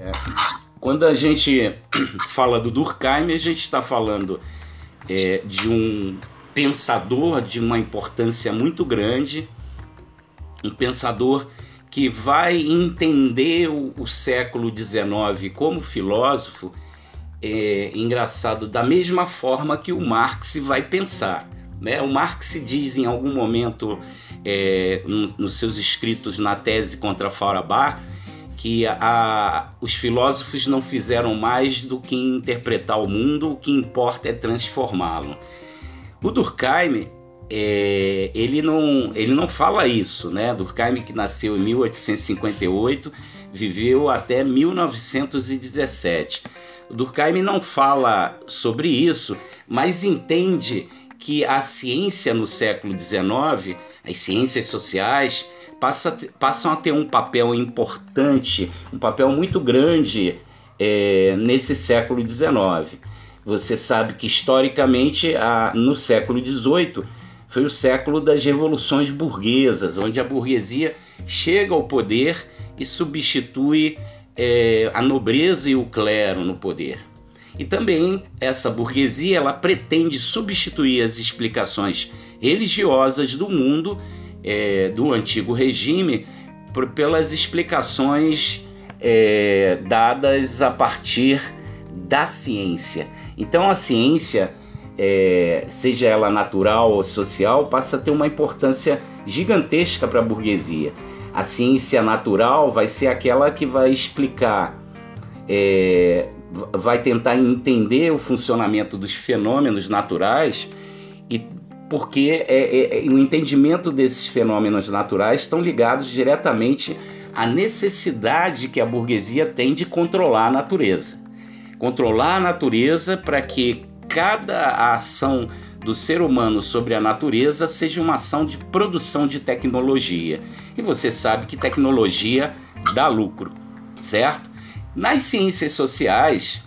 É, quando a gente fala do Durkheim, a gente está falando é, de um pensador de uma importância muito grande, um pensador que vai entender o, o século XIX como filósofo, é, engraçado, da mesma forma que o Marx vai pensar. Né? O Marx diz em algum momento, é, nos, seus escritos na tese contra Feuerbach, que a, os filósofos não fizeram mais do que interpretar o mundo, o que importa é transformá-lo. O Durkheim, é, ele, não, ele não fala isso, né? Durkheim, que nasceu em 1858, viveu até 1917. O Durkheim não fala sobre isso, mas entende que a ciência no século XIX, as ciências sociais, passa, passam a ter um papel importante, um papel muito grande é, nesse século XIX. Você sabe que historicamente, a, no século XVIII, foi o século das revoluções burguesas, onde a burguesia chega ao poder e substitui é, a nobreza e o clero no poder. E também essa burguesia ela pretende substituir as explicações religiosas do mundo é, do antigo regime por, pelas explicações é, dadas a partir da ciência. Então a ciência, é, seja ela natural ou social, passa a ter uma importância gigantesca para a burguesia. A ciência natural vai ser aquela que vai explicar, é, vai tentar entender o funcionamento dos fenômenos naturais e porque é, é, é, o entendimento desses fenômenos naturais estão ligados diretamente à necessidade que a burguesia tem de controlar a natureza. Controlar a natureza para que cada ação do ser humano sobre a natureza seja uma ação de produção de tecnologia. E você sabe que tecnologia dá lucro, certo? Nas ciências sociais,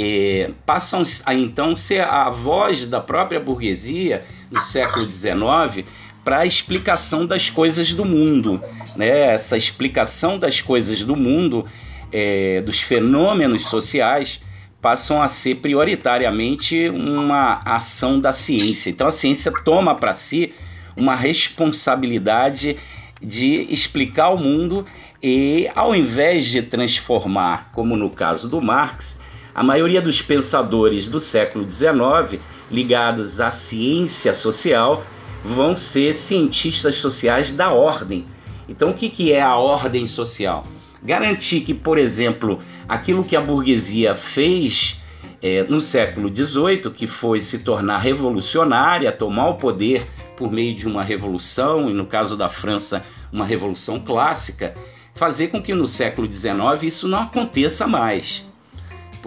é, passam a então ser a voz da própria burguesia no século XIX para a explicação das coisas do mundo. Né? Essa explicação das coisas do mundo, é, dos fenômenos sociais, passam a ser prioritariamente uma ação da ciência. Então a ciência toma para si uma responsabilidade de explicar o mundo e, ao invés de transformar, como no caso do Marx, a maioria dos pensadores do século XIX ligados à ciência social vão ser cientistas sociais da ordem. Então, o que, que é a ordem social? Garantir que, por exemplo, aquilo que a burguesia fez é, no século XVIII, que foi se tornar revolucionária, tomar o poder por meio de uma revolução, e no caso da França, uma revolução clássica, fazer com que no século XIX isso não aconteça mais.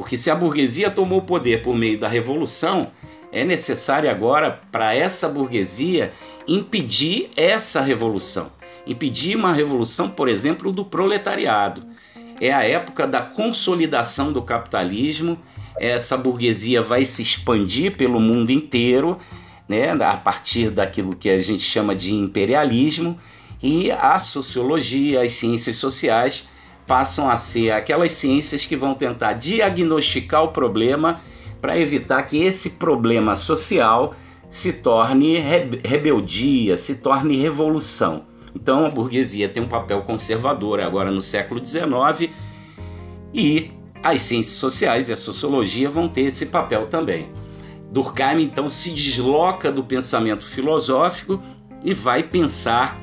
Porque se a burguesia tomou o poder por meio da revolução, é necessário agora para essa burguesia impedir essa revolução. Impedir uma revolução, por exemplo, do proletariado. É a época da consolidação do capitalismo. Essa burguesia vai se expandir pelo mundo inteiro, né, a partir daquilo que a gente chama de imperialismo, e a sociologia, as ciências sociais passam a ser aquelas ciências que vão tentar diagnosticar o problema para evitar que esse problema social se torne rebeldia, se torne revolução. Então a burguesia tem um papel conservador agora no século XIX e as ciências sociais e a sociologia vão ter esse papel também. Durkheim então se desloca do pensamento filosófico e vai pensar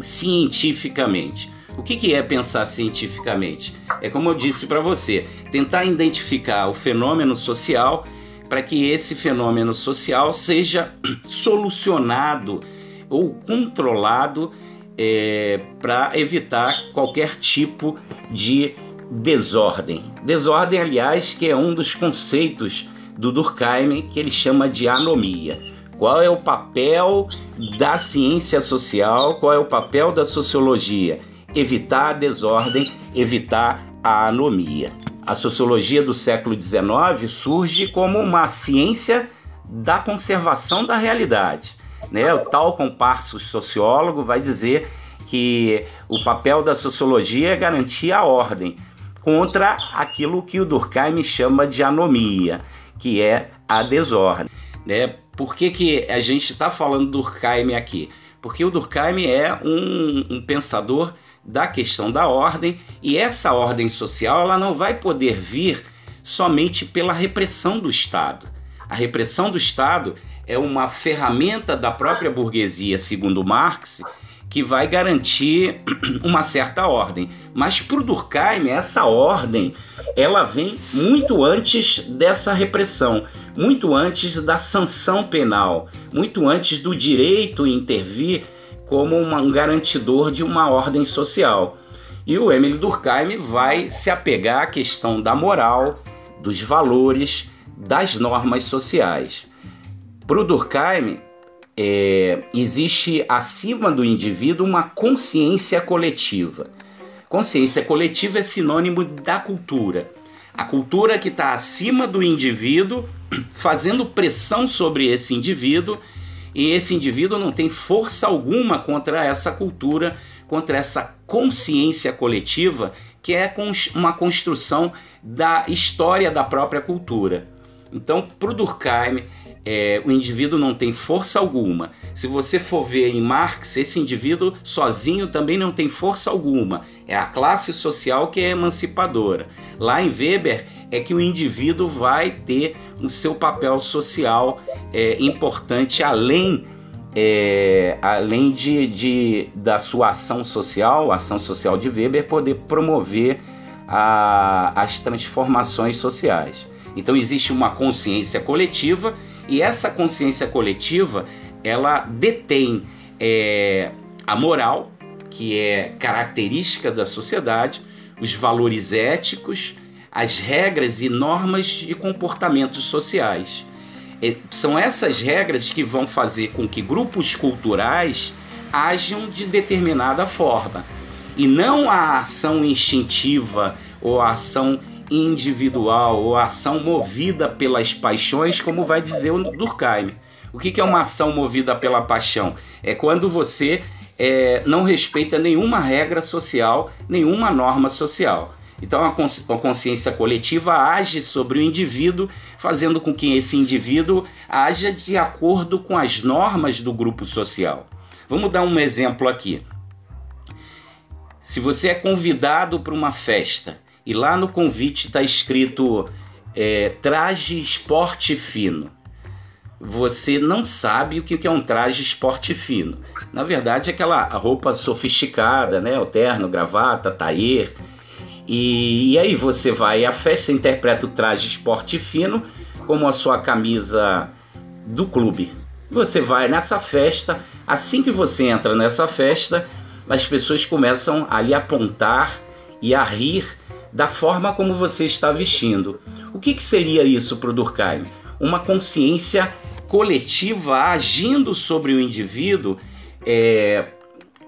cientificamente. O que, que é pensar cientificamente? É como eu disse para você, tentar identificar o fenômeno social para que esse fenômeno social seja solucionado ou controlado é, para evitar qualquer tipo de desordem. Desordem, aliás, que é um dos conceitos do Durkheim que ele chama de anomia. Qual é o papel da ciência social? Qual é o papel da sociologia? Evitar a desordem, evitar a anomia. A sociologia do século XIX surge como uma ciência da conservação da realidade. Né? O tal comparso sociólogo vai dizer que o papel da sociologia é garantir a ordem. contra aquilo que o Durkheim chama de anomia, que é a desordem. Né? Por que, que a gente está falando do Durkheim aqui? Porque o Durkheim é um, um pensador da questão da ordem e essa ordem social ela não vai poder vir somente pela repressão do Estado. A repressão do Estado é uma ferramenta da própria burguesia, segundo Marx, que vai garantir uma certa ordem. Mas para o Durkheim, essa ordem ela vem muito antes dessa repressão, muito antes da sanção penal, muito antes do direito intervir como um garantidor de uma ordem social. E o Emile Durkheim vai se apegar à questão da moral, dos valores, das normas sociais. Para o Durkheim, é, existe acima do indivíduo uma consciência coletiva. Consciência coletiva é sinônimo da cultura. A cultura que está acima do indivíduo, fazendo pressão sobre esse indivíduo, e esse indivíduo não tem força alguma contra essa cultura, contra essa consciência coletiva, que é uma construção da história da própria cultura. Então, para o Durkheim, é, o indivíduo não tem força alguma. Se você for ver em Marx, esse indivíduo sozinho também não tem força alguma. É a classe social que é emancipadora. Lá em Weber é que o indivíduo vai ter o seu papel social é, importante além é, além de, de, da sua ação social, a ação social de Weber, poder promover a, as transformações sociais. Então existe uma consciência coletiva e essa consciência coletiva ela detém é, a moral, que é característica da sociedade, os valores éticos, as regras e normas de comportamentos sociais. É, são essas regras que vão fazer com que grupos culturais ajam de determinada forma e não a ação instintiva ou a ação individual ou ação movida pelas paixões, como vai dizer o Durkheim. O que é uma ação movida pela paixão? É quando você é, não respeita nenhuma regra social, nenhuma norma social. Então a consciência coletiva age sobre o indivíduo, fazendo com que esse indivíduo haja de acordo com as normas do grupo social. Vamos dar um exemplo aqui. Se você é convidado para uma festa e lá no convite está escrito é, traje esporte fino. Você não sabe o que é um traje esporte fino. Na verdade, é aquela roupa sofisticada, né? O terno, gravata, taier. E, e aí você vai à festa, interpreta o traje esporte fino como a sua camisa do clube. Você vai nessa festa, assim que você entra nessa festa, as pessoas começam a lhe apontar e a rir da forma como você está vestindo. O que, que seria isso para o Durkheim? Uma consciência coletiva agindo sobre o indivíduo, é,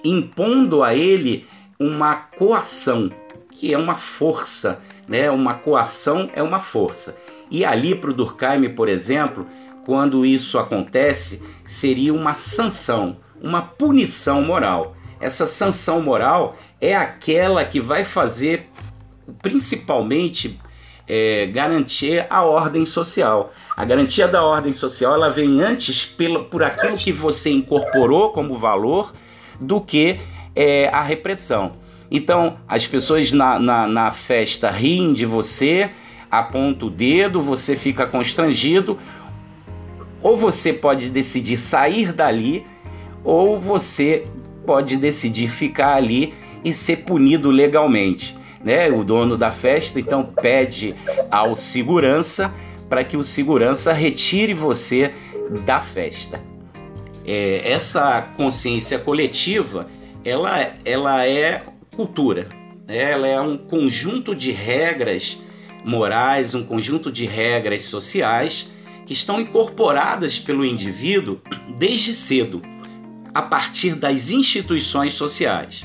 impondo a ele uma coação, que é uma força, né? Uma coação é uma força. E ali para o Durkheim, por exemplo, quando isso acontece, seria uma sanção, uma punição moral. Essa sanção moral é aquela que vai fazer principalmente é, garantir a ordem social. A garantia da ordem social ela vem antes pelo, por aquilo que você incorporou como valor do que é, a repressão. Então, as pessoas na, na, na festa riem de você, apontam o dedo, você fica constrangido, ou você pode decidir sair dali, ou você pode decidir ficar ali e ser punido legalmente né? O dono da festa então pede ao segurança para que o segurança retire você da festa. É, essa consciência coletiva, ela, ela é cultura, né? ela é um conjunto de regras morais, um conjunto de regras sociais que estão incorporadas pelo indivíduo desde cedo, a partir das instituições sociais.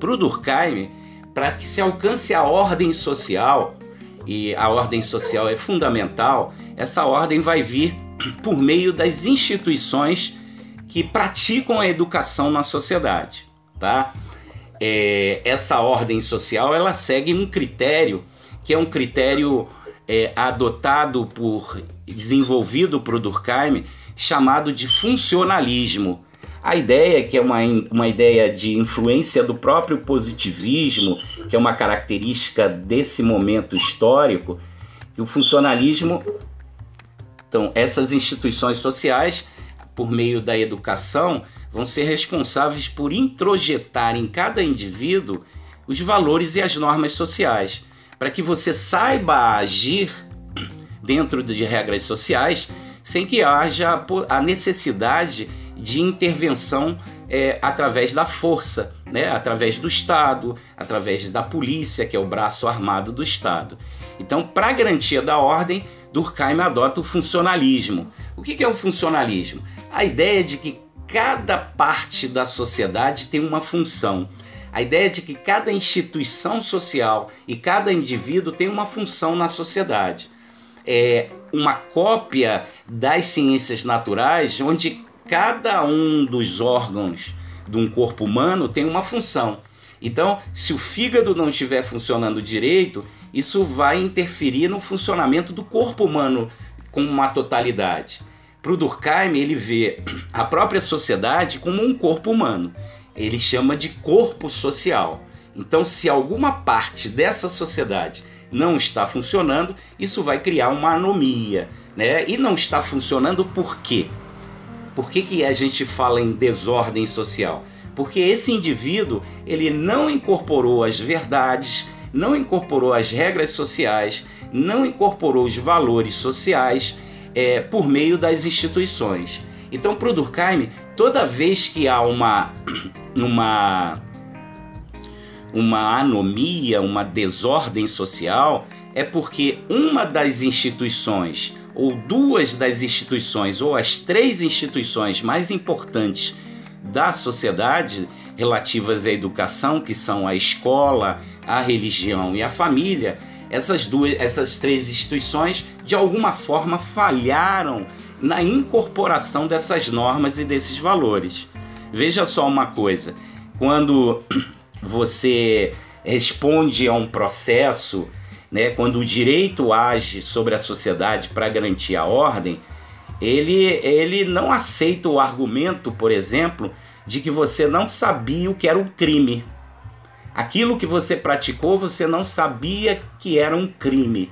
Para o Durkheim, para que se alcance a ordem social, e a ordem social é fundamental, essa ordem vai vir por meio das instituições que praticam a educação na sociedade, tá? é, essa ordem social ela segue um critério que é um critério é, adotado por desenvolvido por Durkheim chamado de funcionalismo. A ideia, que é uma, uma ideia de influência do próprio positivismo, que é uma característica desse momento histórico, que o funcionalismo. Então, essas instituições sociais, por meio da educação, vão ser responsáveis por introjetar em cada indivíduo os valores e as normas sociais, para que você saiba agir dentro de regras sociais sem que haja a necessidade de intervenção é, através da força, né? através do Estado, através da polícia, que é o braço armado do Estado. Então, para garantia da ordem, Durkheim adota o funcionalismo. O que é o funcionalismo? A ideia de que cada parte da sociedade tem uma função. A ideia de que cada instituição social e cada indivíduo tem uma função na sociedade é, uma cópia das ciências naturais, onde cada um dos órgãos de um corpo humano tem uma função. Então, se o fígado não estiver funcionando direito, isso vai interferir no funcionamento do corpo humano com uma totalidade. Para o Durkheim, ele vê a própria sociedade como um corpo humano. Ele chama de corpo social. Então, se alguma parte dessa sociedade não está funcionando, isso vai criar uma anomia, né? E não está funcionando por quê? Por que, que a gente fala em desordem social? Porque esse indivíduo ele não incorporou as verdades, não incorporou as regras sociais, não incorporou os valores sociais é, por meio das instituições. Então, para o Durkheim, toda vez que há uma, uma uma anomia, uma desordem social, é porque uma das instituições, ou duas das instituições, ou as três instituições mais importantes da sociedade relativas à educação, que são a escola, a religião e a família, essas duas, essas três instituições de alguma forma falharam na incorporação dessas normas e desses valores. Veja só uma coisa, quando você responde a um processo, né, quando o direito age sobre a sociedade para garantir a ordem, ele, ele não aceita o argumento, por exemplo, de que você não sabia o que era um crime. Aquilo que você praticou, você não sabia que era um crime.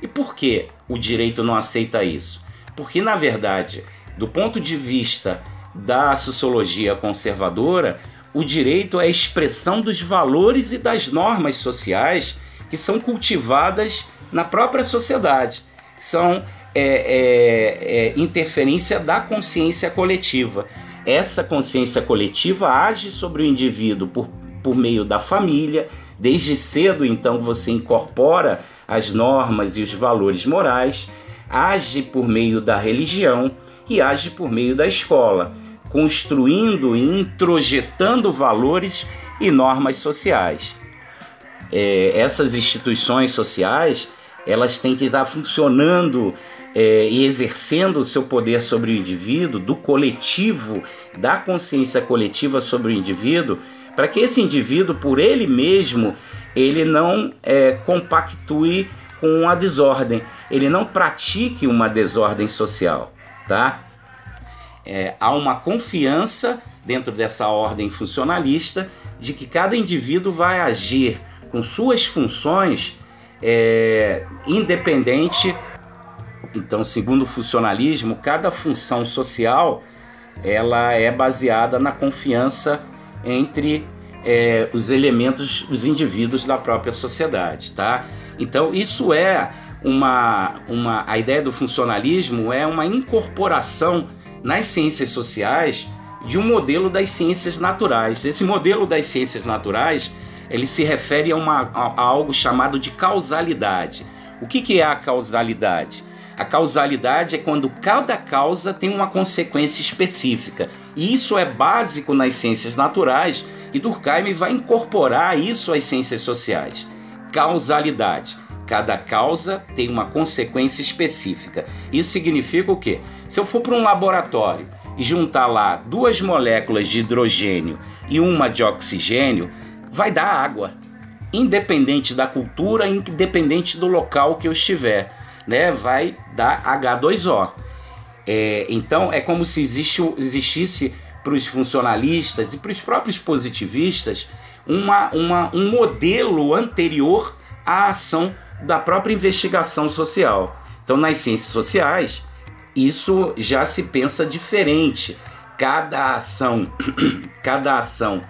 E por que o direito não aceita isso? Porque, na verdade, do ponto de vista da sociologia conservadora, o direito é a expressão dos valores e das normas sociais que são cultivadas na própria sociedade. São é, é, é, interferência da consciência coletiva. Essa consciência coletiva age sobre o indivíduo por, por meio da família. Desde cedo, então, você incorpora as normas e os valores morais, age por meio da religião e age por meio da escola construindo e introjetando valores e normas sociais. É, essas instituições sociais elas têm que estar funcionando é, e exercendo o seu poder sobre o indivíduo, do coletivo, da consciência coletiva sobre o indivíduo, para que esse indivíduo, por ele mesmo, ele não é, compactue com a desordem, ele não pratique uma desordem social, tá? é, há uma confiança dentro dessa ordem funcionalista de que cada indivíduo vai agir com suas funções é, independente. Então, segundo o funcionalismo, cada função social ela é baseada na confiança entre é, os elementos, os indivíduos da própria sociedade, tá? Então, isso é uma, uma a ideia do funcionalismo é uma incorporação nas ciências sociais de um modelo das ciências naturais. Esse modelo das ciências naturais ele se refere a, uma, a, algo chamado de causalidade. O que, que é a causalidade? A causalidade é quando cada causa tem uma consequência específica. E isso é básico nas ciências naturais e Durkheim vai incorporar isso às ciências sociais. Causalidade. Cada causa tem uma consequência específica. Isso significa o quê? Se eu for para um laboratório e juntar lá duas moléculas de hidrogênio e uma de oxigênio, vai dar água, independente da cultura, independente do local que eu estiver, né? Vai dar H2O. É, então é como se existe, existisse para os funcionalistas e para os próprios positivistas uma, uma, um modelo anterior à ação da própria investigação social. Então, nas ciências sociais, isso já se pensa diferente. Cada ação, cada ação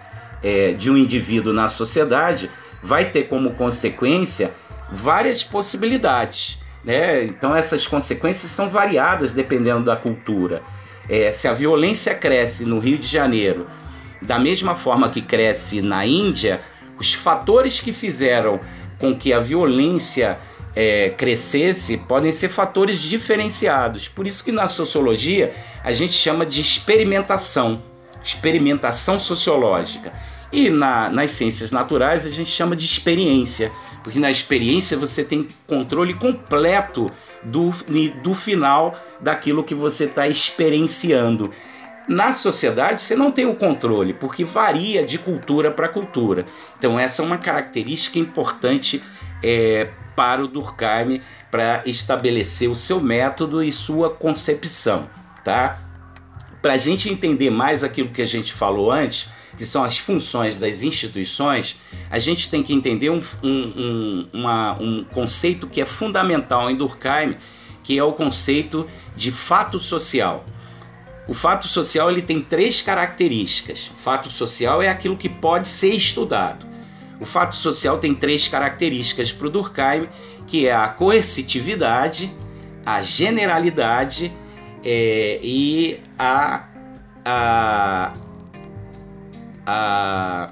é, de um indivíduo na sociedade vai ter como consequência várias possibilidades. Né? Então, essas consequências são variadas dependendo da cultura. É, se a violência cresce no Rio de Janeiro da mesma forma que cresce na Índia, os fatores que fizeram com que a violência é, crescesse podem ser fatores diferenciados. Por isso que na sociologia a gente chama de experimentação, experimentação sociológica. E na, nas ciências naturais a gente chama de experiência, porque na experiência você tem controle completo do, do final daquilo que você está experienciando. Na sociedade você não tem o controle, porque varia de cultura para cultura. Então, essa é uma característica importante é, para o Durkheim para estabelecer o seu método e sua concepção. Tá? Para a gente entender mais aquilo que a gente falou antes, que são as funções das instituições, a gente tem que entender um, um, um, uma, um conceito que é fundamental em Durkheim, que é o conceito de fato social. O fato social ele tem três características. O fato social é aquilo que pode ser estudado. O fato social tem três características para o Durkheim, que é a coercitividade, a generalidade é, e a, a, a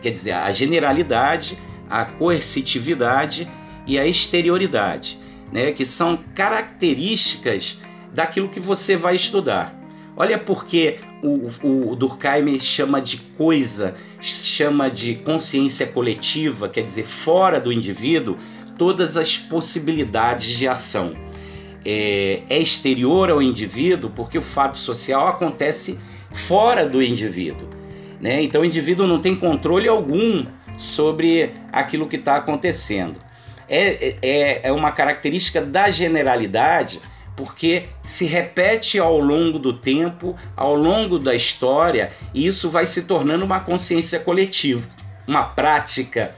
quer dizer a generalidade, a coercitividade e a exterioridade, né, que são características daquilo que você vai estudar. Olha porque o, o Durkheim chama de coisa, chama de consciência coletiva, quer dizer, fora do indivíduo, todas as possibilidades de ação. É, é exterior ao indivíduo porque o fato social acontece fora do indivíduo. Né? Então o indivíduo não tem controle algum sobre aquilo que está acontecendo. É, é, é uma característica da generalidade porque se repete ao longo do tempo, ao longo da história, e isso vai se tornando uma consciência coletiva, uma prática,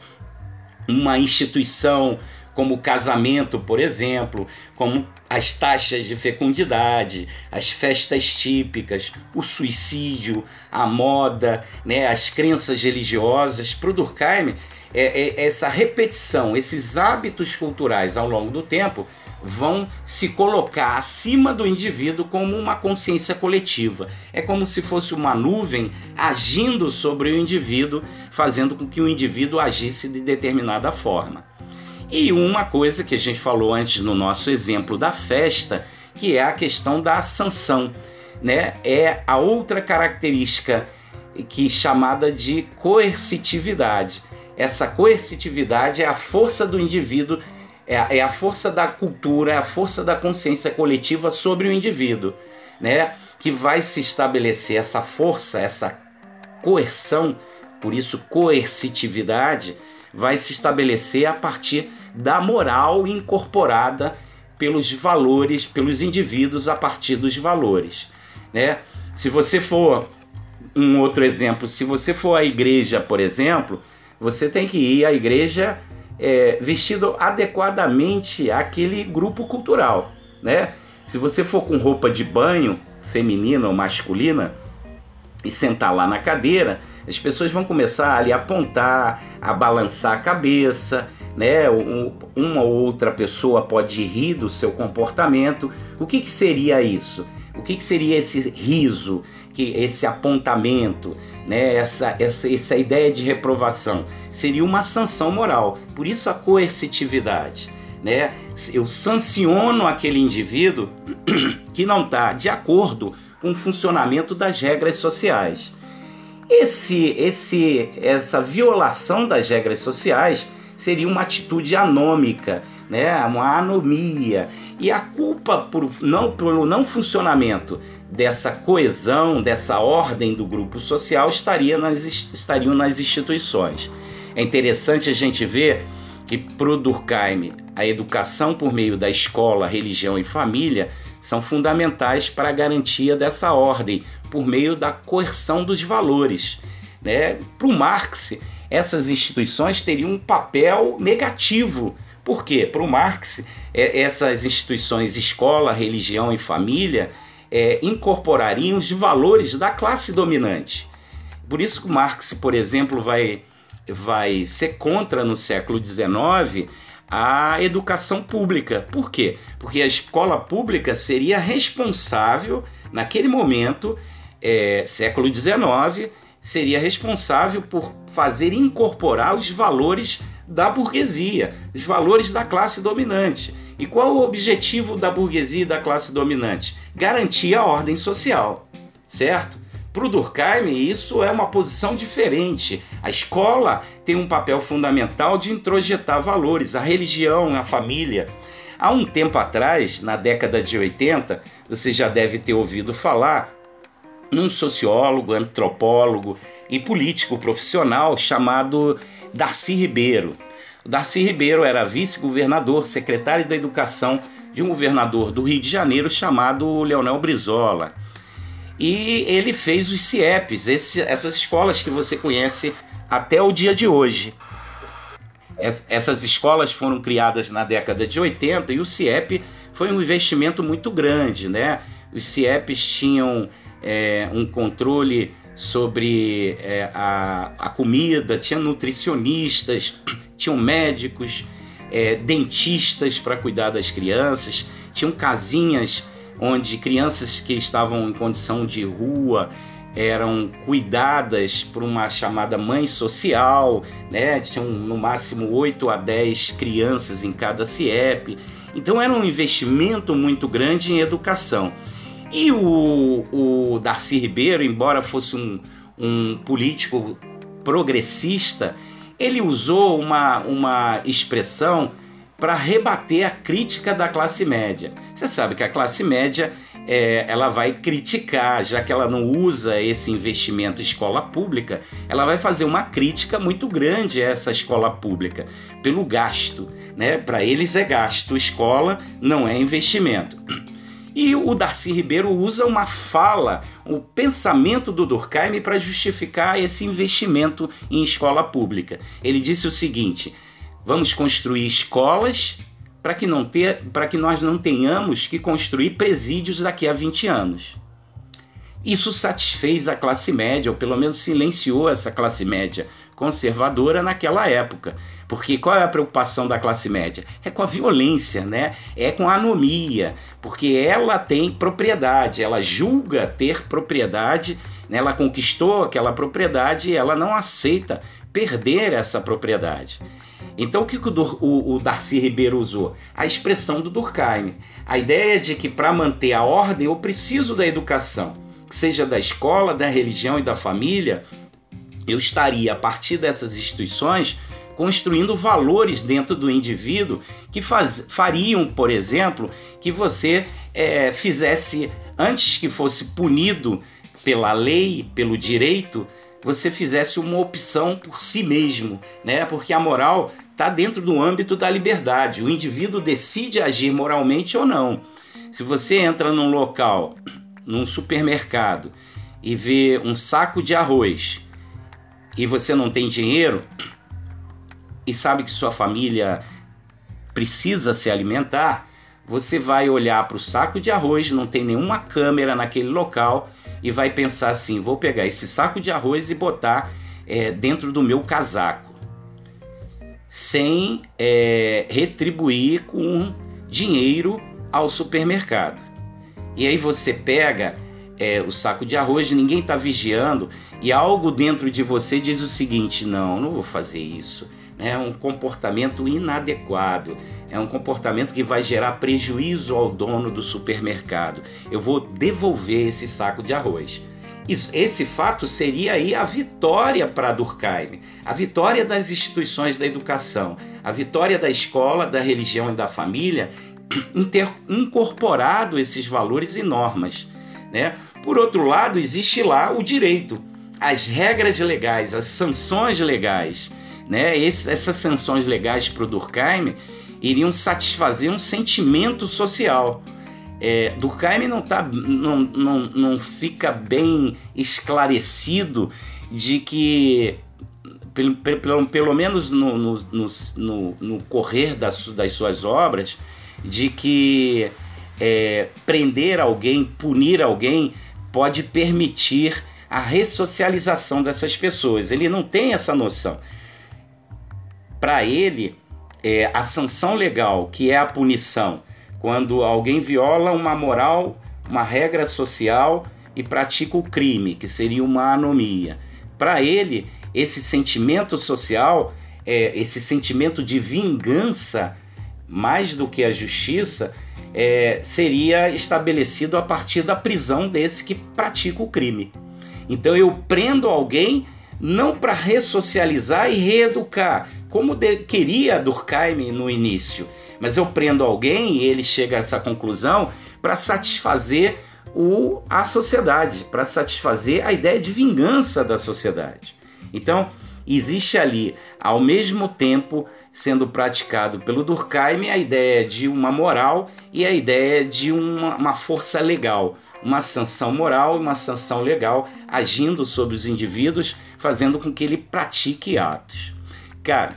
uma instituição, como o casamento, por exemplo, como as taxas de fecundidade, as festas típicas, o suicídio, a moda, né, as crenças religiosas. Para o Durkheim, é, é, essa repetição, esses hábitos culturais ao longo do tempo vão se colocar acima do indivíduo como uma consciência coletiva. É como se fosse uma nuvem agindo sobre o indivíduo, fazendo com que o indivíduo agisse de determinada forma. E uma coisa que a gente falou antes no nosso exemplo da festa, que é a questão da sanção, né? É a outra característica que chamada de coercitividade. Essa coercitividade é a força do indivíduo é a, é a força da cultura, é a força da consciência coletiva sobre o indivíduo, né? Que vai se estabelecer essa força, essa coerção, por isso coercitividade, vai se estabelecer a partir da moral incorporada pelos valores, pelos indivíduos a partir dos valores, né? Se você for um outro exemplo, se você for à igreja, por exemplo, você tem que ir à igreja é, vestido adequadamente àquele grupo cultural, né? Se você for com roupa de banho, feminina ou masculina, e sentar lá na cadeira, as pessoas vão começar a apontar, a balançar a cabeça, né? uma ou outra pessoa pode rir do seu comportamento. O que, que seria isso? O que, que seria esse riso, que esse apontamento? né, essa, essa, essa ideia de reprovação. Seria uma sanção moral. Por isso a coercitividade. Né? Eu sanciono aquele indivíduo que não está de acordo com o funcionamento das regras sociais. Esse, esse, essa violação das regras sociais seria uma atitude anômica, né? uma anomia. E a culpa por não, pelo não funcionamento dessa coesão, dessa ordem do grupo social estaria nas, estariam nas instituições. É interessante a gente ver que para Durkheim a educação por meio da escola, religião e família são fundamentais para a garantia dessa ordem, por meio da coerção dos valores. Né? Para o Marx, essas instituições teriam um papel negativo. Por quê? Para o Marx, é, essas instituições, escola, religião e família, é, incorporariam os valores da classe dominante. Por isso que Marx, por exemplo, vai, vai ser contra no século XIX a educação pública. Por quê? Porque a escola pública seria responsável, naquele momento, é, século XIX, seria responsável por fazer incorporar os valores da burguesia, os valores da classe dominante. E qual o objetivo da burguesia e da classe dominante? Garantir a ordem social, certo? Para o Durkheim, isso é uma posição diferente. A escola tem um papel fundamental de introjetar valores, a religião, a família. Há um tempo atrás, na década de 80, você já deve ter ouvido falar num sociólogo, antropólogo e político profissional chamado Darcy Ribeiro. O Darcy Ribeiro era vice-governador, secretário da Educação de um governador do Rio de Janeiro chamado Leonel Brizola. E ele fez os CIEPs, essas escolas que você conhece até o dia de hoje. essas escolas foram criadas na década de 80 e o CIEP foi um investimento muito grande, né? Os CIEPs tinham é, um controle sobre é, a, a comida, tinha nutricionistas, tinham médicos, é, dentistas para cuidar das crianças, tinham casinhas onde crianças que estavam em condição de rua eram cuidadas por uma chamada mãe social, né? Tinham no máximo 8 a 10 crianças em cada CIEP. Então era um investimento muito grande em educação. E o, o Darcy Ribeiro, embora fosse um, um político progressista, ele usou uma, uma expressão para rebater a crítica da classe média. Você sabe que a classe média é, ela vai criticar, já que ela não usa esse investimento escola pública, ela vai fazer uma crítica muito grande a essa escola pública pelo gasto, né? Para eles é gasto, escola não é investimento. E o Darcy Ribeiro usa uma fala, o um pensamento do Durkheim para justificar esse investimento em escola pública. Ele disse o seguinte: Vamos construir escolas para que, não ter, que nós não tenhamos que construir presídios daqui a 20 anos. Isso satisfez a classe média, ou pelo menos silenciou essa classe média conservadora naquela época. Porque qual é a preocupação da classe média? É com a violência, né? É com a anomia, porque ela tem propriedade, ela julga ter propriedade, né? ela conquistou aquela propriedade e ela não aceita perder essa propriedade. Então o que o, o, o Darcy Ribeiro usou? A expressão do Durkheim. A ideia de que para manter a ordem eu preciso da educação, seja da escola, da religião e da família, eu estaria a partir dessas instituições construindo valores dentro do indivíduo que faz, fariam, por exemplo, que você é, fizesse, antes que fosse punido pela lei, pelo direito, você fizesse uma opção por si mesmo, né? Porque a moral está dentro do âmbito da liberdade. O indivíduo decide agir moralmente ou não. Se você entra num local, num supermercado, e vê um saco de arroz e você não tem dinheiro e sabe que sua família precisa se alimentar, você vai olhar para o saco de arroz, não tem nenhuma câmera naquele local e vai pensar assim: vou pegar esse saco de arroz e botar é, dentro do meu casaco sem é, retribuir com dinheiro ao supermercado. E aí você pega é, o saco de arroz, ninguém está vigiando e algo dentro de você diz o seguinte: não, não vou fazer isso. É um comportamento inadequado, é um comportamento que vai gerar prejuízo ao dono do supermercado. Eu vou devolver esse saco de arroz. Esse fato seria aí a vitória para Durkheim, a vitória das instituições da educação, a vitória da escola, da religião e da família em ter incorporado esses valores e normas. Né? Por outro lado, existe lá o direito, as regras legais, as sanções legais. Né? Esse, essas sanções legais para o Durkheim iriam satisfazer um sentimento social. É, Durkheim não, tá, não, não, não fica bem esclarecido de que, pelo, pelo, pelo menos no, no, no, no correr das, das suas obras, de que é, prender alguém, punir alguém, pode permitir a ressocialização dessas pessoas. Ele não tem essa noção. Para ele, é, a sanção legal, que é a punição, quando alguém viola uma moral, uma regra social e pratica o crime, que seria uma anomia. Para ele, esse sentimento social, é, esse sentimento de vingança, mais do que a justiça, é, seria estabelecido a partir da prisão desse que pratica o crime. Então eu prendo alguém não para ressocializar e reeducar, como de, queria Durkheim no início, mas eu prendo alguém e ele chega a essa conclusão para satisfazer o, a sociedade, para satisfazer a ideia de vingança da sociedade. Então, existe ali, ao mesmo tempo, sendo praticado pelo Durkheim a ideia de uma moral e a ideia de uma, uma força legal, uma sanção moral e uma sanção legal agindo sobre os indivíduos, fazendo com que ele pratique atos. Cara,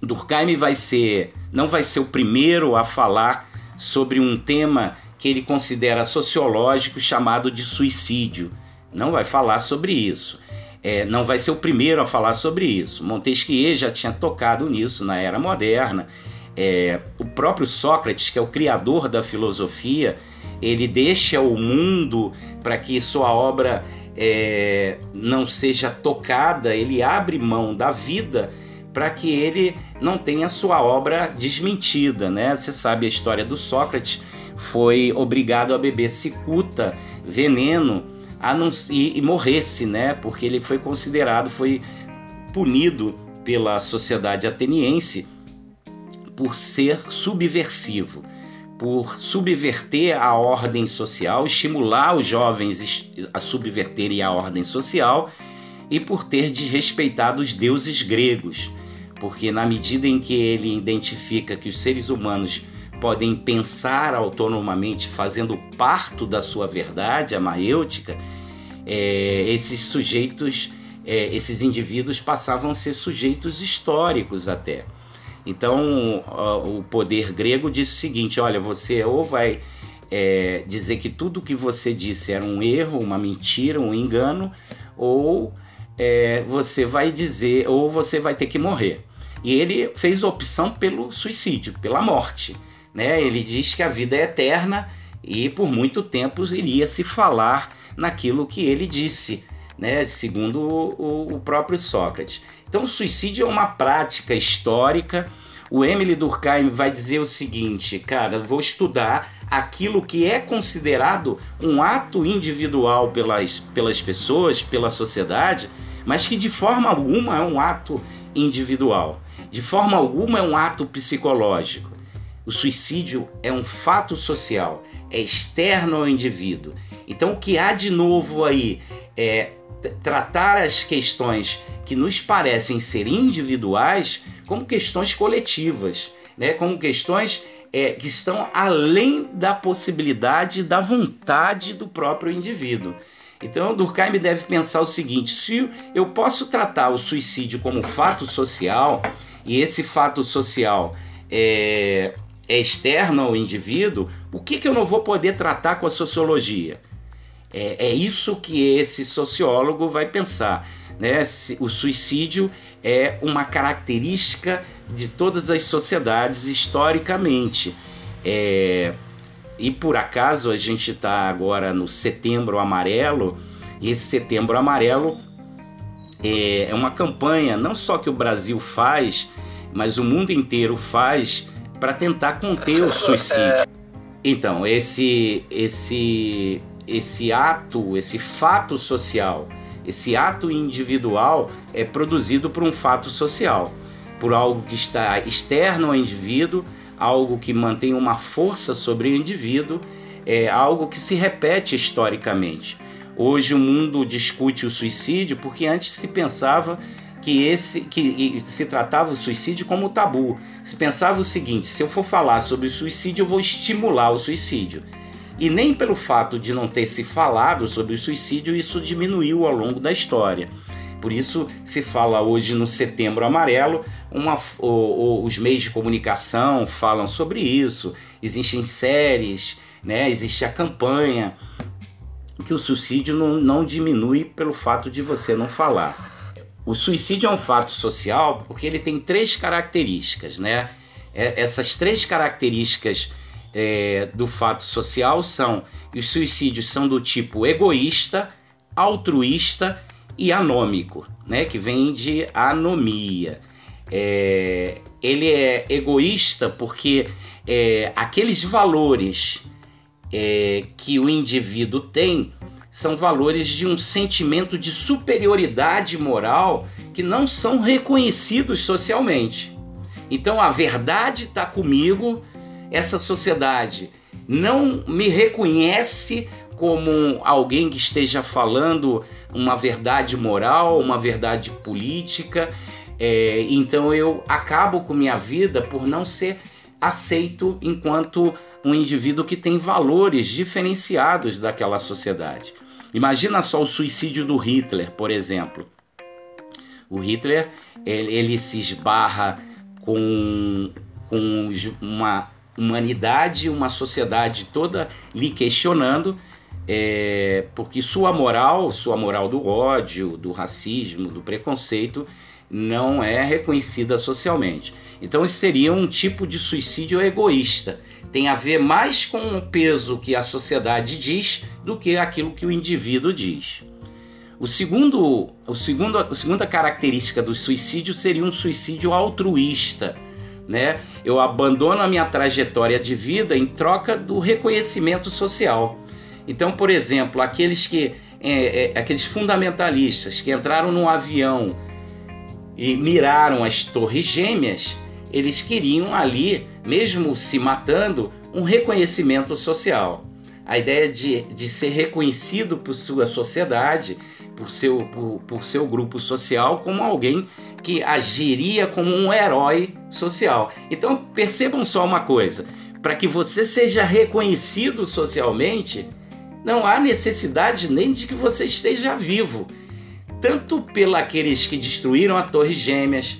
Durkheim vai ser, não vai ser o primeiro a falar sobre um tema que ele considera sociológico chamado de suicídio. Não vai falar sobre isso. É, não vai ser o primeiro a falar sobre isso. Montesquieu já tinha tocado nisso na era moderna. É, o próprio Sócrates, que é o criador da filosofia, ele deixa o mundo para que sua obra é, não seja tocada, ele abre mão da vida para que ele não tenha sua obra desmentida, né? Você sabe a história do Sócrates, foi obrigado a beber cicuta, veneno, não, e, e morresse, né? Porque ele foi considerado, foi punido pela sociedade ateniense por ser subversivo por subverter a ordem social, estimular os jovens a subverterem a ordem social e por ter desrespeitado os deuses gregos, porque na medida em que ele identifica que os seres humanos podem pensar autonomamente, fazendo parto da sua verdade, a maêutica, é, esses sujeitos, é, esses indivíduos passavam a ser sujeitos históricos até. Então, o poder grego disse o seguinte: olha, você ou vai é, dizer que tudo que você disse era um erro, uma mentira, um engano, ou é, você vai dizer, ou você vai ter que morrer. E ele fez opção pelo suicídio, pela morte. Né? Ele diz que a vida é eterna e por muito tempo iria se falar naquilo que ele disse, né? segundo o, o próprio Sócrates. Então, o suicídio é uma prática histórica. O Emily Durkheim vai dizer o seguinte, cara, vou estudar aquilo que é considerado um ato individual pelas, pelas pessoas, pela sociedade, mas que de forma alguma é um ato individual, de forma alguma é um ato psicológico. O suicídio é um fato social, é externo ao indivíduo. Então, o que há de novo aí é tratar as questões que nos parecem ser individuais como questões coletivas, né? como questões é, que estão além da possibilidade da vontade do próprio indivíduo. Então, Durkheim deve pensar o seguinte: se eu posso tratar o suicídio como fato social, e esse fato social é, é externo ao indivíduo, o que, que eu não vou poder tratar com a sociologia? É, é isso que esse sociólogo vai pensar. Né? O suicídio é uma característica de todas as sociedades historicamente. É, e por acaso a gente está agora no Setembro Amarelo, e esse Setembro Amarelo é, é uma campanha não só que o Brasil faz, mas o mundo inteiro faz para tentar conter o suicídio. Então, esse, esse esse ato, esse fato social, esse ato individual é produzido por um fato social, por algo que está externo ao indivíduo, algo que mantém uma força sobre o indivíduo, é algo que se repete historicamente. Hoje o mundo discute o suicídio porque antes se pensava que esse que se tratava o suicídio como tabu. Se pensava o seguinte: se eu for falar sobre o suicídio, eu vou estimular o suicídio. E nem pelo fato de não ter se falado sobre o suicídio, isso diminuiu ao longo da história. Por isso se fala hoje no Setembro Amarelo, uma, os meios de comunicação falam sobre isso, existem séries, né, existe a campanha, que o suicídio não, não diminui pelo fato de você não falar. O suicídio é um fato social porque ele tem três características, né? É, essas três características é, do fato social são os suicídios são do tipo egoísta, altruísta e anômico, né? Que vem de anomia. É, ele é egoísta porque é, aqueles valores é, que o indivíduo tem são valores de um sentimento de superioridade moral que não são reconhecidos socialmente. Então a verdade está comigo, essa sociedade não me reconhece como alguém que esteja falando uma verdade moral, uma verdade política. É, então eu acabo com minha vida por não ser aceito enquanto um indivíduo que tem valores diferenciados daquela sociedade. Imagina só o suicídio do Hitler, por exemplo. O Hitler ele, ele se esbarra com, com uma humanidade, uma sociedade toda lhe questionando, é, porque sua moral, sua moral do ódio, do racismo, do preconceito, não é reconhecida socialmente. Então, isso seria um tipo de suicídio egoísta. Tem a ver mais com o peso que a sociedade diz do que aquilo que o indivíduo diz. O segundo, o segundo, a segunda característica do suicídio seria um suicídio altruísta. Né? Eu abandono a minha trajetória de vida em troca do reconhecimento social. Então, por exemplo, aqueles que é, é, aqueles fundamentalistas que entraram num avião e miraram as torres gêmeas, eles queriam ali, mesmo se matando, um reconhecimento social. A ideia de, de ser reconhecido por sua sociedade, por seu, por, por seu grupo social, como alguém que agiria como um herói social. Então percebam só uma coisa: para que você seja reconhecido socialmente, não há necessidade nem de que você esteja vivo tanto pelos que destruíram a Torre Gêmeas,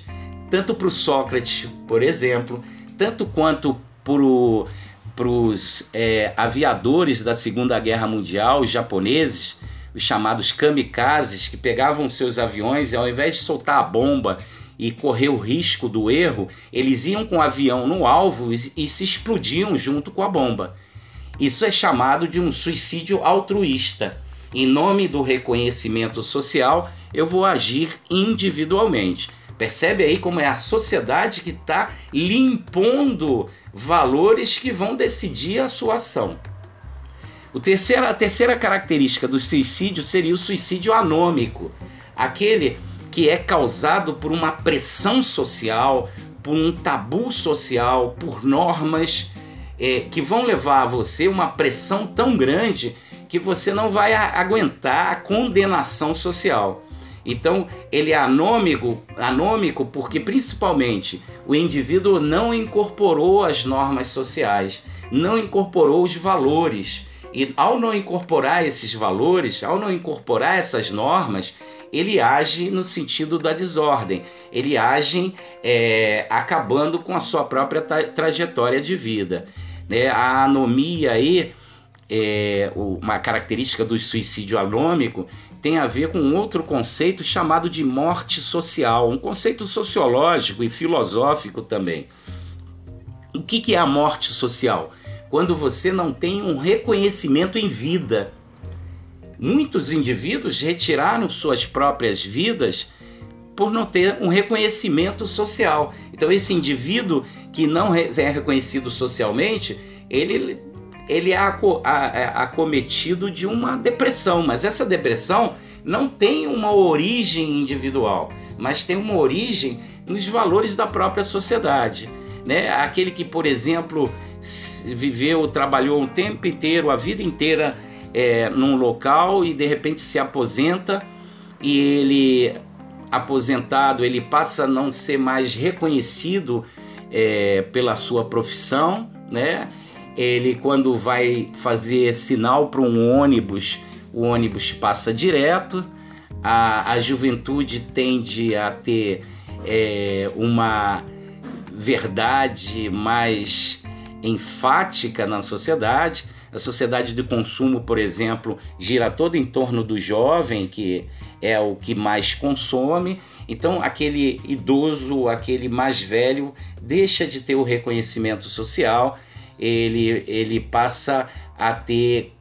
tanto para o Sócrates, por exemplo, tanto quanto para os é, aviadores da Segunda Guerra Mundial, os japoneses, os chamados kamikazes, que pegavam seus aviões e ao invés de soltar a bomba e correr o risco do erro, eles iam com o avião no alvo e, e se explodiam junto com a bomba. Isso é chamado de um suicídio altruísta em nome do reconhecimento social, eu vou agir individualmente. Percebe aí como é a sociedade que está limpondo valores que vão decidir a sua ação. O terceiro, a terceira característica do suicídio seria o suicídio anômico, aquele que é causado por uma pressão social, por um tabu social, por normas é, que vão levar a você uma pressão tão grande que você não vai aguentar a condenação social. Então, ele é anômico, anômico porque principalmente o indivíduo não incorporou as normas sociais, não incorporou os valores. E ao não incorporar esses valores, ao não incorporar essas normas, ele age no sentido da desordem, ele age é, acabando com a sua própria tra trajetória de vida. Né? A anomia aí é, uma característica do suicídio anômico tem a ver com outro conceito chamado de morte social, um conceito sociológico e filosófico também. O que, que é a morte social? Quando você não tem um reconhecimento em vida. Muitos indivíduos retiraram suas próprias vidas por não ter um reconhecimento social. Então, esse indivíduo que não é reconhecido socialmente, ele ele é, é acometido de uma depressão, mas essa depressão não tem uma origem individual, mas tem uma origem nos valores da própria sociedade. Né? Aquele que, por exemplo, viveu, trabalhou o tempo inteiro, a vida inteira é, num local e de repente se aposenta e ele aposentado ele passa a não ser mais reconhecido é, pela sua profissão, né? Ele quando vai fazer sinal para um ônibus, o ônibus passa direto. A, a juventude tende a ter é, uma verdade mais enfática na sociedade. A sociedade de consumo, por exemplo, gira todo em torno do jovem, que é o que mais consome. Então, aquele idoso, aquele mais velho, deixa de ter o reconhecimento social, ele, ele passa a ter,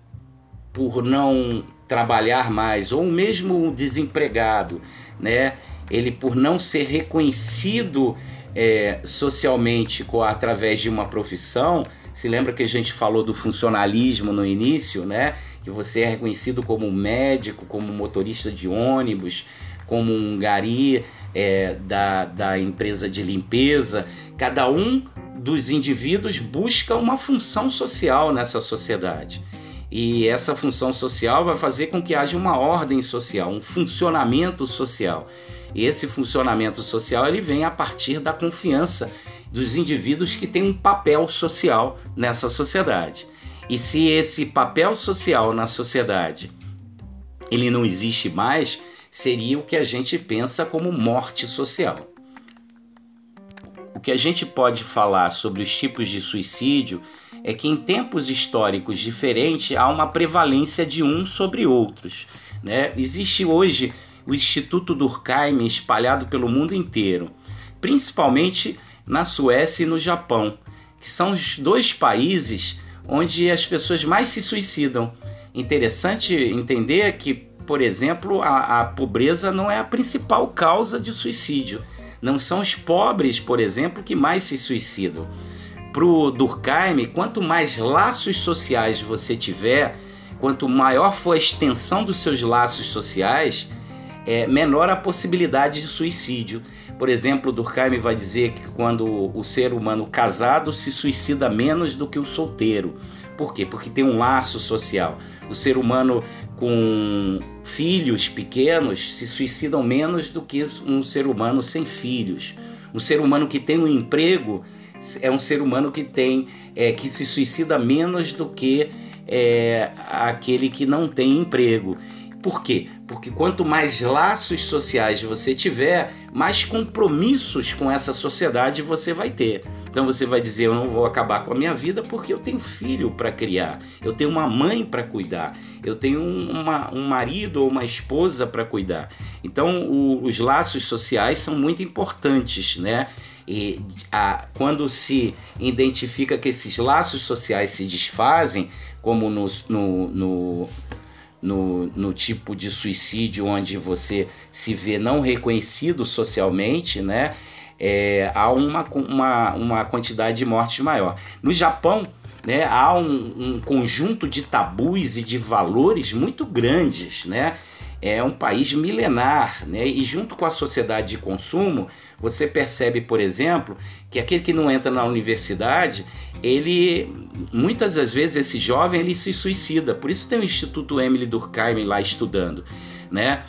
por não trabalhar mais, ou mesmo desempregado, né? Ele, por não ser reconhecido é, socialmente com, através de uma profissão. Se lembra que a gente falou do funcionalismo no início, né? Que você é reconhecido como médico, como motorista de ônibus, como um gari é, da, da empresa de limpeza. Cada um dos indivíduos busca uma função social nessa sociedade. E essa função social vai fazer com que haja uma ordem social, um funcionamento social. E esse funcionamento social ele vem a partir da confiança dos indivíduos que têm um papel social nessa sociedade. E se esse papel social na sociedade ele não existe mais, seria o que a gente pensa como morte social. O que a gente pode falar sobre os tipos de suicídio é que em tempos históricos diferentes há uma prevalência de um sobre outros. Né? Existe hoje o Instituto Durkheim espalhado pelo mundo inteiro, principalmente na Suécia e no Japão, que são os dois países onde as pessoas mais se suicidam. Interessante entender que, por exemplo, a, a pobreza não é a principal causa de suicídio. Não são os pobres, por exemplo, que mais se suicidam. Para o Durkheim, quanto mais laços sociais você tiver, quanto maior for a extensão dos seus laços sociais, é, menor a possibilidade de suicídio. Por exemplo, Durkheim vai dizer que quando o ser humano casado se suicida menos do que o solteiro. Por quê? Porque tem um laço social. O ser humano com filhos pequenos se suicidam menos do que um ser humano sem filhos. Um ser humano que tem um emprego é um ser humano que tem é, que se suicida menos do que é, aquele que não tem emprego. Por quê? Porque quanto mais laços sociais você tiver, mais compromissos com essa sociedade você vai ter. Então você vai dizer: eu não vou acabar com a minha vida porque eu tenho filho para criar, eu tenho uma mãe para cuidar, eu tenho uma, um marido ou uma esposa para cuidar. Então o, os laços sociais são muito importantes, né? E a, quando se identifica que esses laços sociais se desfazem, como no, no, no no, no tipo de suicídio onde você se vê não reconhecido socialmente, né? É, há uma, uma, uma quantidade de mortes maior. No Japão, né, há um, um conjunto de tabus e de valores muito grandes, né? É um país milenar, né? E junto com a sociedade de consumo, você percebe, por exemplo, que aquele que não entra na universidade, ele muitas das vezes esse jovem ele se suicida. Por isso tem o Instituto Emily Durkheim lá estudando, né?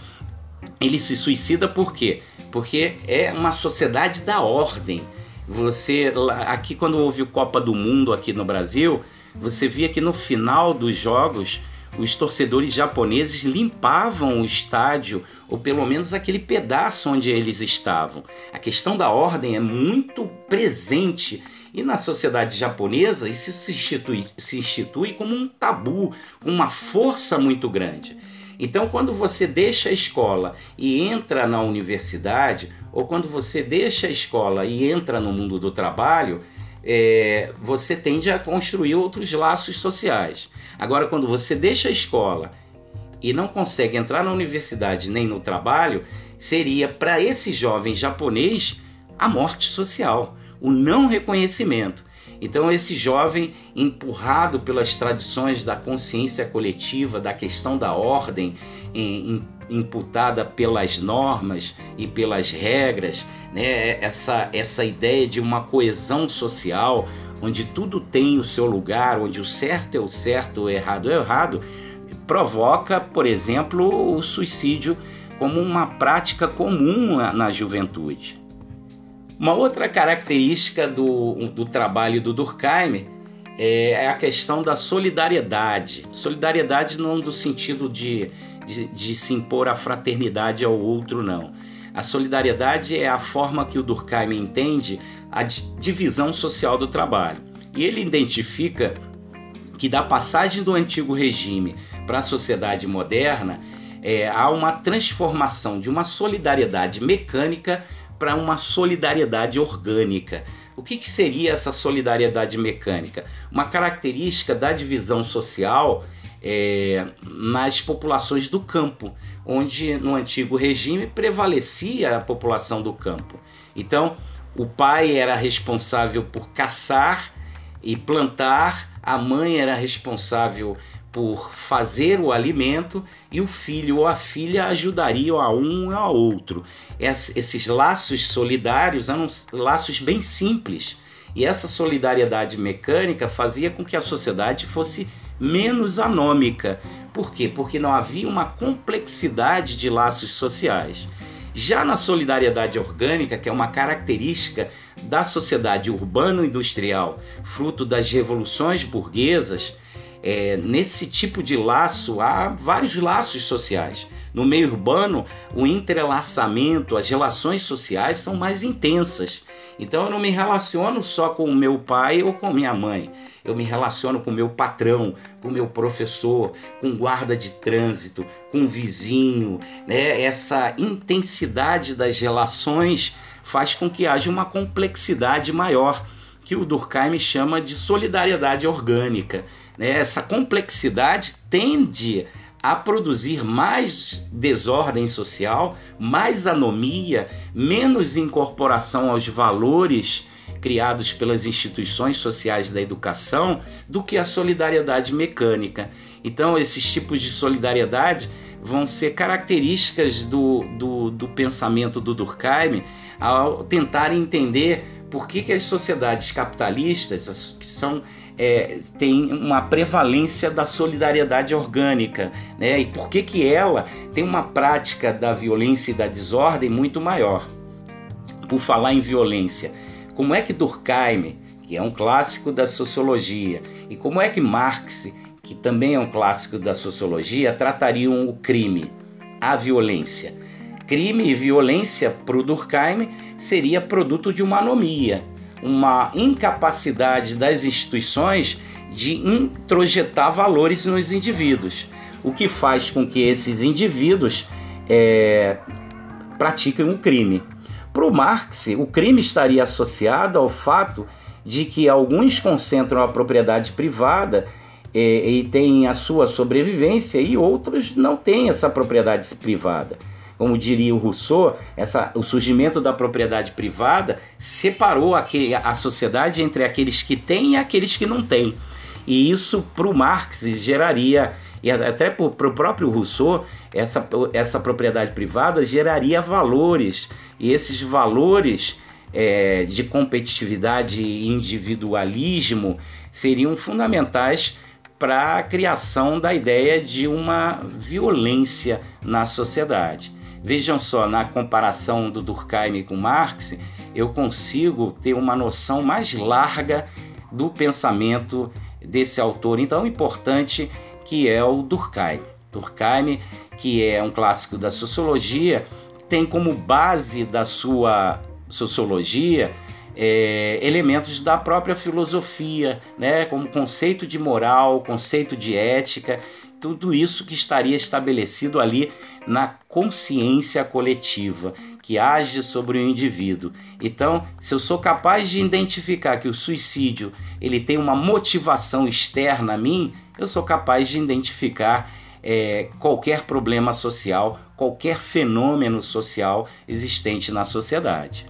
Ele se suicida por quê? Porque é uma sociedade da ordem. Você aqui quando houve o Copa do Mundo aqui no Brasil, você via que no final dos jogos os torcedores japoneses limpavam o estádio, ou pelo menos aquele pedaço onde eles estavam. A questão da ordem é muito presente e na sociedade japonesa isso se institui, se institui como um tabu, uma força muito grande. Então, quando você deixa a escola e entra na universidade, ou quando você deixa a escola e entra no mundo do trabalho, é, você tende a construir outros laços sociais. Agora, quando você deixa a escola e não consegue entrar na universidade nem no trabalho, seria para esse jovem japonês a morte social, o não reconhecimento. Então, esse jovem, empurrado pelas tradições da consciência coletiva, da questão da ordem, imputada pelas normas e pelas regras, né? essa, essa ideia de uma coesão social, onde tudo tem o seu lugar, onde o certo é o certo, o errado é o errado, provoca, por exemplo, o suicídio como uma prática comum na juventude. Uma outra característica do, do trabalho do Durkheim é, é a questão da solidariedade. Solidariedade não no sentido de, de, de se impor a fraternidade ao outro, não. A solidariedade é a forma que o Durkheim entende a divisão social do trabalho. E ele identifica que da passagem do antigo regime para a sociedade moderna, é, há uma transformação de uma solidariedade mecânica para uma solidariedade orgânica. O que, que, seria essa solidariedade mecânica? Uma característica da divisão social é, nas populações do campo, onde no antigo regime prevalecia a população do campo. Então, o pai era responsável por caçar e plantar, a mãe era responsável por fazer o alimento e o filho ou a filha ajudariam a um ou a outro. Esses laços solidários eram laços bem simples e essa solidariedade mecânica fazia com que a sociedade fosse menos anômica. Por quê? Porque não havia uma complexidade de laços sociais. Já na solidariedade orgânica, que é uma característica da sociedade urbano-industrial, fruto das revoluções burguesas, é, nesse tipo de laço há vários laços sociais. No meio urbano, o entrelaçamento, as relações sociais são mais intensas. Então eu não me relaciono só com o meu pai ou com minha mãe. Eu me relaciono com o meu patrão, com o meu professor, com guarda de trânsito, com vizinho. Né? Essa intensidade das relações faz com que haja uma complexidade maior que o Durkheim chama de solidariedade orgânica. Né? Essa complexidade tende a produzir mais desordem social, mais anomia, menos incorporação aos valores criados pelas instituições sociais da educação do que a solidariedade mecânica. Então, esses tipos de solidariedade vão ser características do, do, do pensamento do Durkheim ao tentar entender por que, que as sociedades capitalistas, que são é, tem uma prevalência da solidariedade orgânica, né? E por que que ela tem uma prática da violência e da desordem muito maior? Por falar em violência, como é que Durkheim, que é um clássico da sociologia, e como é que Marx, que também é um clássico da sociologia, tratariam o crime, a violência? Crime e violência para o Durkheim seria produto de uma anomia, uma incapacidade das instituições de introjetar valores nos indivíduos, o que faz com que esses indivíduos é, pratiquem um crime. Para o Marx, o crime estaria associado ao fato de que alguns concentram a propriedade privada é, e têm a sua sobrevivência e outros não têm essa propriedade privada como diria o Rousseau, essa, o surgimento da propriedade privada separou aquele, a sociedade entre aqueles que têm e aqueles que não têm. E isso para o Marx geraria, e até para o próprio Rousseau, essa, essa propriedade privada geraria valores. E esses valores é, de competitividade e individualismo seriam fundamentais para a criação da ideia de uma violência na sociedade. Vejam só, na comparação do Durkheim com Marx, eu consigo ter uma noção mais larga do pensamento desse autor então importante que é o Durkheim. Durkheim, que é um clássico da sociologia, tem como base da sua sociologia é, elementos da própria filosofia, né, como conceito de moral, conceito de ética, tudo isso que estaria estabelecido ali na consciência coletiva que age sobre o indivíduo. Então, se eu sou capaz de identificar que o suicídio ele tem uma motivação externa a mim, eu sou capaz de identificar é, qualquer problema social, qualquer fenômeno social existente na sociedade.